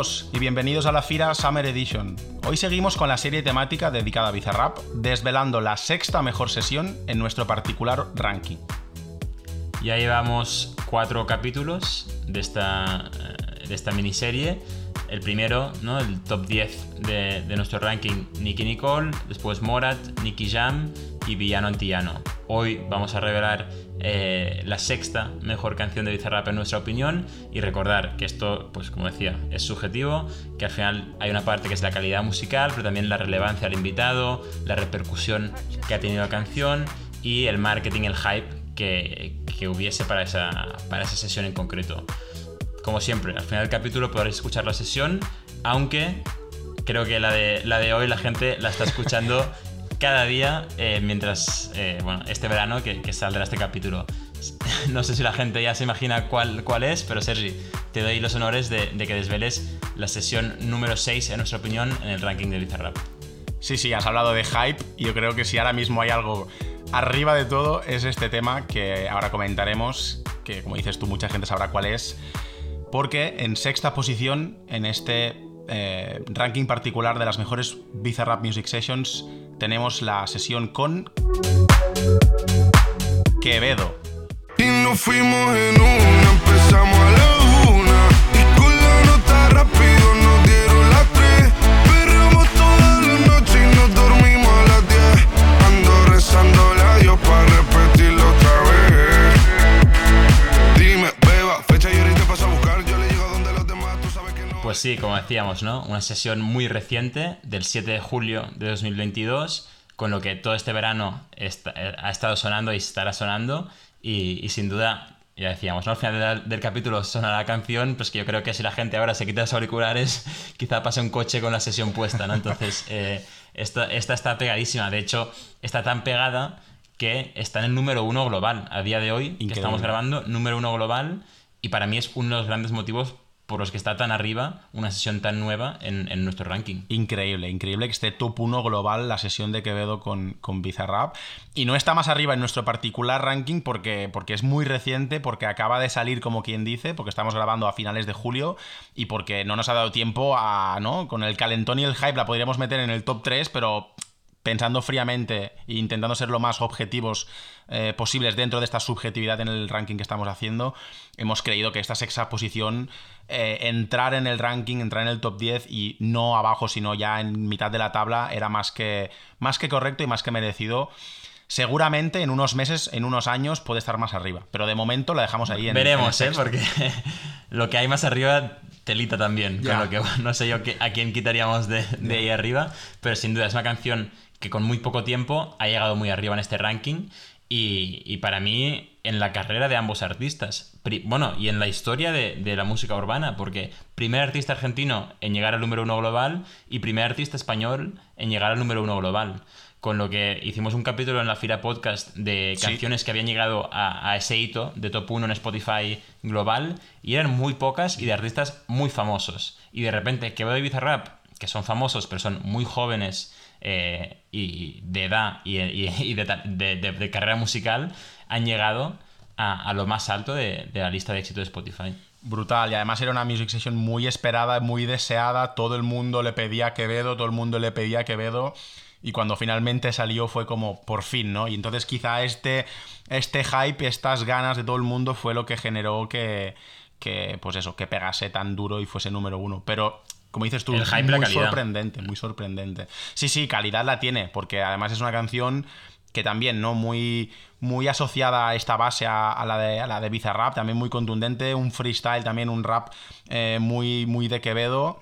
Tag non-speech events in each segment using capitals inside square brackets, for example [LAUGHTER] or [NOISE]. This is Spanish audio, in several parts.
y bienvenidos a la Fira Summer Edition. Hoy seguimos con la serie temática dedicada a Bizarrap, desvelando la sexta mejor sesión en nuestro particular ranking. Ya llevamos cuatro capítulos de esta, eh, de esta miniserie. El primero, ¿no? el top 10 de, de nuestro ranking, Nicky Nicole, después Morat, Nicky Jam y Villano Antillano. Hoy vamos a revelar eh, la sexta mejor canción de Bizarrap en nuestra opinión y recordar que esto, pues como decía, es subjetivo, que al final hay una parte que es la calidad musical, pero también la relevancia al invitado, la repercusión que ha tenido la canción y el marketing, el hype que, que hubiese para esa, para esa sesión en concreto. Como siempre, al final del capítulo podréis escuchar la sesión, aunque creo que la de, la de hoy la gente la está escuchando [LAUGHS] cada día eh, mientras, eh, bueno, este verano que, que, saldrá este capítulo. [LAUGHS] No sé si la gente ya se imagina cuál, cuál es, pero Sergi, te doy los honores de, de que desveles la sesión número 6, en nuestra opinión, en el ranking de Bizarrap. Sí, sí, has hablado de hype y yo creo que si ahora mismo hay algo arriba de todo es este tema que ahora comentaremos, que como dices tú mucha gente sabrá cuál es, porque en sexta posición en este eh, ranking particular de las mejores Bizarrap Music Sessions tenemos la sesión con Quevedo. Sí, como decíamos, ¿no? Una sesión muy reciente, del 7 de julio de 2022, con lo que todo este verano está- eh, ha estado sonando y estará sonando. Y, y sin duda, ya decíamos, ¿no? Al final del, del capítulo sonará la canción, pues que yo creo que si la gente ahora se quita los auriculares, [LAUGHS] quizá pase un coche con la sesión puesta, ¿no? Entonces, [LAUGHS] eh, esta, esta está pegadísima. De hecho, está tan pegada que está en el número uno global a día de hoy, que Increíble. estamos grabando, número uno global. Y para mí es uno de los grandes motivos por los que está tan arriba una sesión tan nueva en, en nuestro ranking. Increíble, increíble que esté top 1 global la sesión de Quevedo con, con Bizarrap. Y no está más arriba en nuestro particular ranking porque, porque es muy reciente, porque acaba de salir, como quien dice, porque estamos grabando a finales de julio y porque no nos ha dado tiempo a, ¿no? Con el calentón y el hype la podríamos meter en el top 3, pero pensando fríamente e intentando ser lo más objetivos eh, posibles dentro de esta subjetividad en el ranking que estamos haciendo, hemos creído que esta sexta posición, eh, entrar en el ranking, entrar en el top 10 y no abajo, sino ya en mitad de la tabla, era más que, más que correcto y más que merecido. Seguramente en unos meses, en unos años, puede estar más arriba. Pero de momento la dejamos ahí en Veremos, en ¿eh? Porque [LAUGHS] lo que hay más arriba, telita también. Ya. Con lo que [LAUGHS] no sé yo a quién quitaríamos de, de ahí arriba. Pero sin duda es una canción que con muy poco tiempo ha llegado muy arriba en este ranking. Y, y para mí, en la carrera de ambos artistas. Bueno, y en la historia de, de la música urbana. Porque primer artista argentino en llegar al número uno global y primer artista español en llegar al número uno global. Con lo que hicimos un capítulo en la Fira Podcast de Sí. canciones que habían llegado a, a ese hito de top 1 en Spotify global y eran muy pocas y de artistas muy famosos. Y de repente Quevedo y Bizarrap, que son famosos pero son muy jóvenes eh, y de edad y, y- y de, ta- de- de- de carrera musical, han llegado a, a lo más alto de, de la lista de éxito de Spotify. Brutal, y además era una music session muy esperada, muy deseada, todo el mundo le pedía a Quevedo, todo el mundo le pedía a Quevedo, y cuando finalmente salió fue como por fin, ¿no? Y entonces quizá este, este hype, estas ganas de todo el mundo fue lo que generó que, que, pues eso, que pegase tan duro y fuese número uno. Pero, como dices tú, El hype muy la sorprendente, muy sorprendente. Sí, sí, calidad la tiene, porque además es una canción que también, ¿no? Muy, muy asociada a esta base, a, a la de, a la de Bizarrap, también muy contundente, un freestyle, también un rap eh, muy, muy de Quevedo.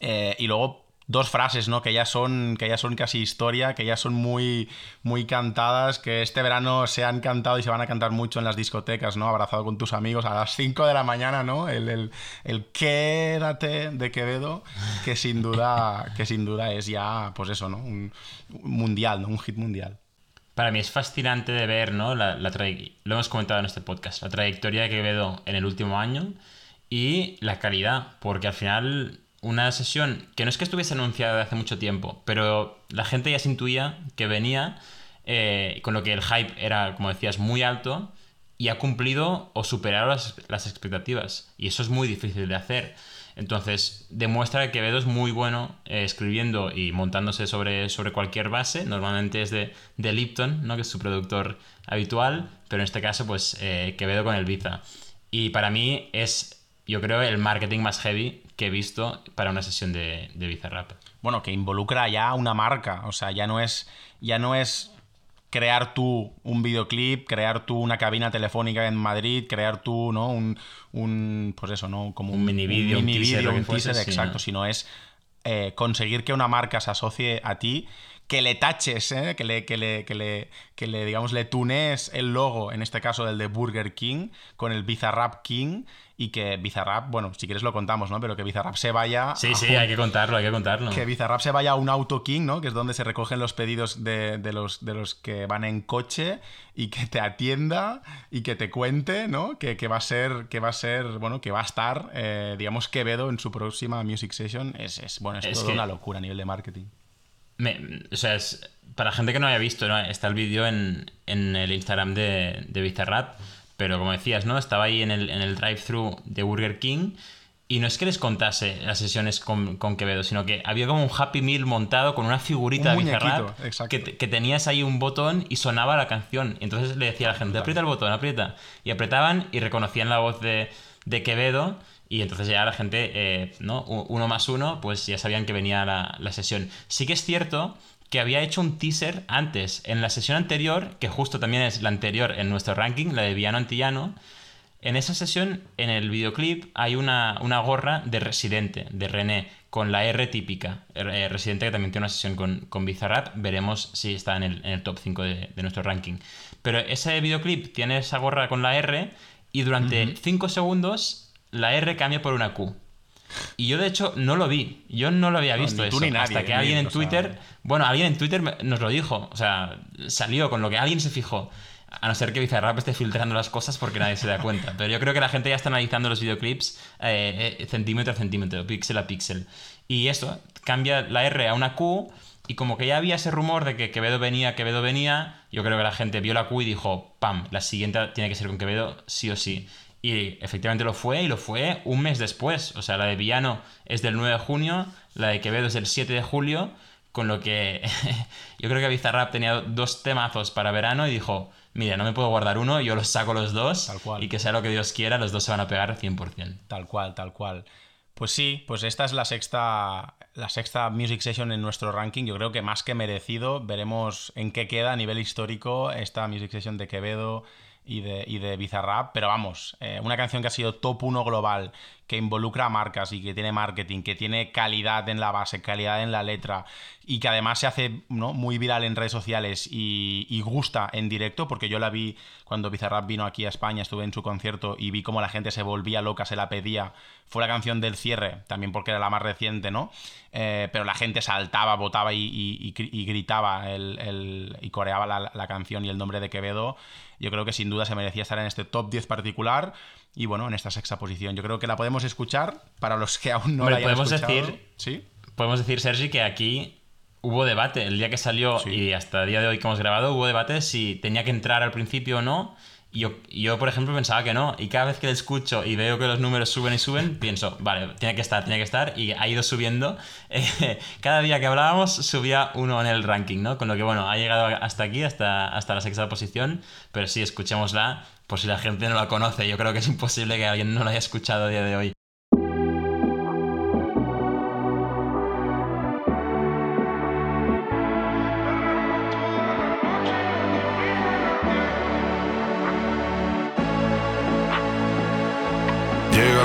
Eh, y luego dos frases, ¿no? Que ya son, que ya son casi historia, que ya son muy, muy cantadas, que este verano se han cantado y se van a cantar mucho en las discotecas, ¿no? Abrazado con tus amigos a las 5 de la mañana, ¿no? El, el, quédate de Quevedo, que sin duda, que sin duda es ya, pues eso, ¿no? Un, un mundial, ¿no? Un hit mundial. Para mí es fascinante de ver, ¿no? La, la lo hemos comentado en este podcast, la trayectoria de Quevedo en el último año y la calidad, porque al final una sesión que no es que estuviese anunciada de hace mucho tiempo, pero la gente ya se intuía que venía, eh, con lo que el hype era, como decías, muy alto y ha cumplido o superado las, las expectativas. Y eso es muy difícil de hacer. Entonces, demuestra que Quevedo es muy bueno eh, escribiendo y montándose sobre, sobre cualquier base. Normalmente es de, de Lipton, ¿no? que es su productor habitual, pero en este caso, pues eh, Quevedo con el Biza. Y para mí es, yo creo, el marketing más heavy que he visto para una sesión de, de Bizarrap. Bueno, que involucra ya una marca. O sea, ya no es. Ya no es crear tú un videoclip, crear tú una cabina telefónica en Madrid, crear tú, ¿no? Un, un pues eso, ¿no? Como Un mini vídeo, un mini teaser, vídeo, lo que un fuese, teaser, sí, exacto, ¿no? sino es eh, conseguir que una marca se asocie a ti, que le taches, ¿eh? que, le, que, le, que, le, que le, digamos, le tunees el logo, en este caso el de Burger King, con el Bizarrap King, y que Bizarrap, bueno, si quieres lo contamos, ¿no? Pero que Bizarrap se vaya Sí, a sí, un- hay que contarlo, hay que contarlo. que Bizarrap se vaya a un Auto King, ¿no? Que es donde se recogen los pedidos de, de los, de los que van en coche y que te atienda y que te cuente, ¿no? Que, que va a ser, que va a ser, bueno, que va a estar, eh, digamos, Quevedo en su próxima Music Session. Es, es bueno, es, Es que- una locura a nivel de marketing. Me- o sea, es, para gente que no haya visto, ¿no? está el vídeo en, en el Instagram de, de pero como decías, ¿no? Estaba ahí en el, en el drive-thru de Burger King y no es que les contase las sesiones con, con Quevedo, sino que había como un Happy Meal montado con una figurita Un de Bizarrap que, que tenías ahí un botón y sonaba la canción. Y entonces le decía a la gente, aprieta el botón, aprieta. Y apretaban y reconocían la voz de, de Quevedo. Y entonces ya la gente, eh, ¿no? Uno más uno, pues ya sabían que venía la, la sesión. Sí que es cierto que había hecho un teaser antes, en la sesión anterior, que justo también es la anterior en nuestro ranking, la de Villano Antillano. En esa sesión, en el videoclip, hay una, una gorra de Residente, de René, con la R típica. Eh, Residente que también tiene una sesión con, con Bizarrap. Veremos si está en el, en el top 5 de, de nuestro ranking. Pero ese videoclip tiene esa gorra con la R y durante 5 segundos la R cambia por una Q. Y yo de hecho no lo vi, yo no lo había No, visto ni tú eso. ni nadie, hasta que alguien en Twitter, bueno, alguien en Twitter nos lo dijo, o sea, salió con lo que alguien se fijó. A no ser que Bizarrap esté filtrando las cosas porque nadie se da cuenta. [LAUGHS] Pero yo creo que la gente ya está analizando los videoclips eh, eh, centímetro a centímetro, píxel a píxel. Y eso, cambia la R a una Q. Y como que ya había ese rumor de que Quevedo venía, Quevedo venía, yo creo que la gente vio la Q y dijo, pam, la siguiente tiene que ser con Quevedo, sí o sí. Y efectivamente lo fue, y lo fue un mes después. O sea, la de Villano es del 9 de junio, la de Quevedo es del 7 de julio, con lo que [LAUGHS] yo creo que Bizarrap tenía dos temazos para verano y dijo, mira, no me puedo guardar uno, yo los saco los dos, Tal cual. y que sea lo que Dios quiera, los dos se van a pegar 100%. Tal cual, tal cual. Pues sí, pues esta es la sexta, la sexta Music Session en nuestro ranking. Yo creo que más que merecido. Veremos en qué queda a nivel histórico esta Music Session de Quevedo y de, y de Bizarrap. Pero vamos, eh, una canción que ha sido top 1 global, que involucra marcas y que tiene marketing, que tiene calidad en la base, calidad en la letra y que además se hace muy viral en redes sociales y, gusta en directo, porque yo la vi cuando Bizarrap vino aquí a España, estuve en su concierto y vi cómo la gente se volvía loca, se la pedía. Fue la canción del cierre, también porque era la más reciente, ¿no? Eh, pero la gente saltaba, votaba y, y- y gri- y gritaba y coreaba la, la canción y el nombre de Quevedo. Yo creo que sin duda se merecía estar en este top 10 particular y bueno, en esta sexta posición. Yo creo que la podemos escuchar para los que aún no la hayan podemos escuchado. decir- ¿Sí? Podemos decir, Sergi, que aquí hubo debate. El día que salió Sí. y hasta el día de hoy que hemos grabado, hubo debate si tenía que entrar al principio o no. Yo, yo, por ejemplo, pensaba que no. Y cada vez que le escucho y veo que los números suben y suben, pienso, vale, tiene que estar, tiene que estar. Y ha ido subiendo. [LAUGHS] Eh, cada día que hablábamos subía uno en el ranking, ¿no? Con lo que, bueno, ha llegado hasta aquí, hasta, hasta la sexta posición. Pero sí, escuchémosla, por si la gente no la conoce. Yo creo que es imposible que alguien no la haya escuchado a día de hoy.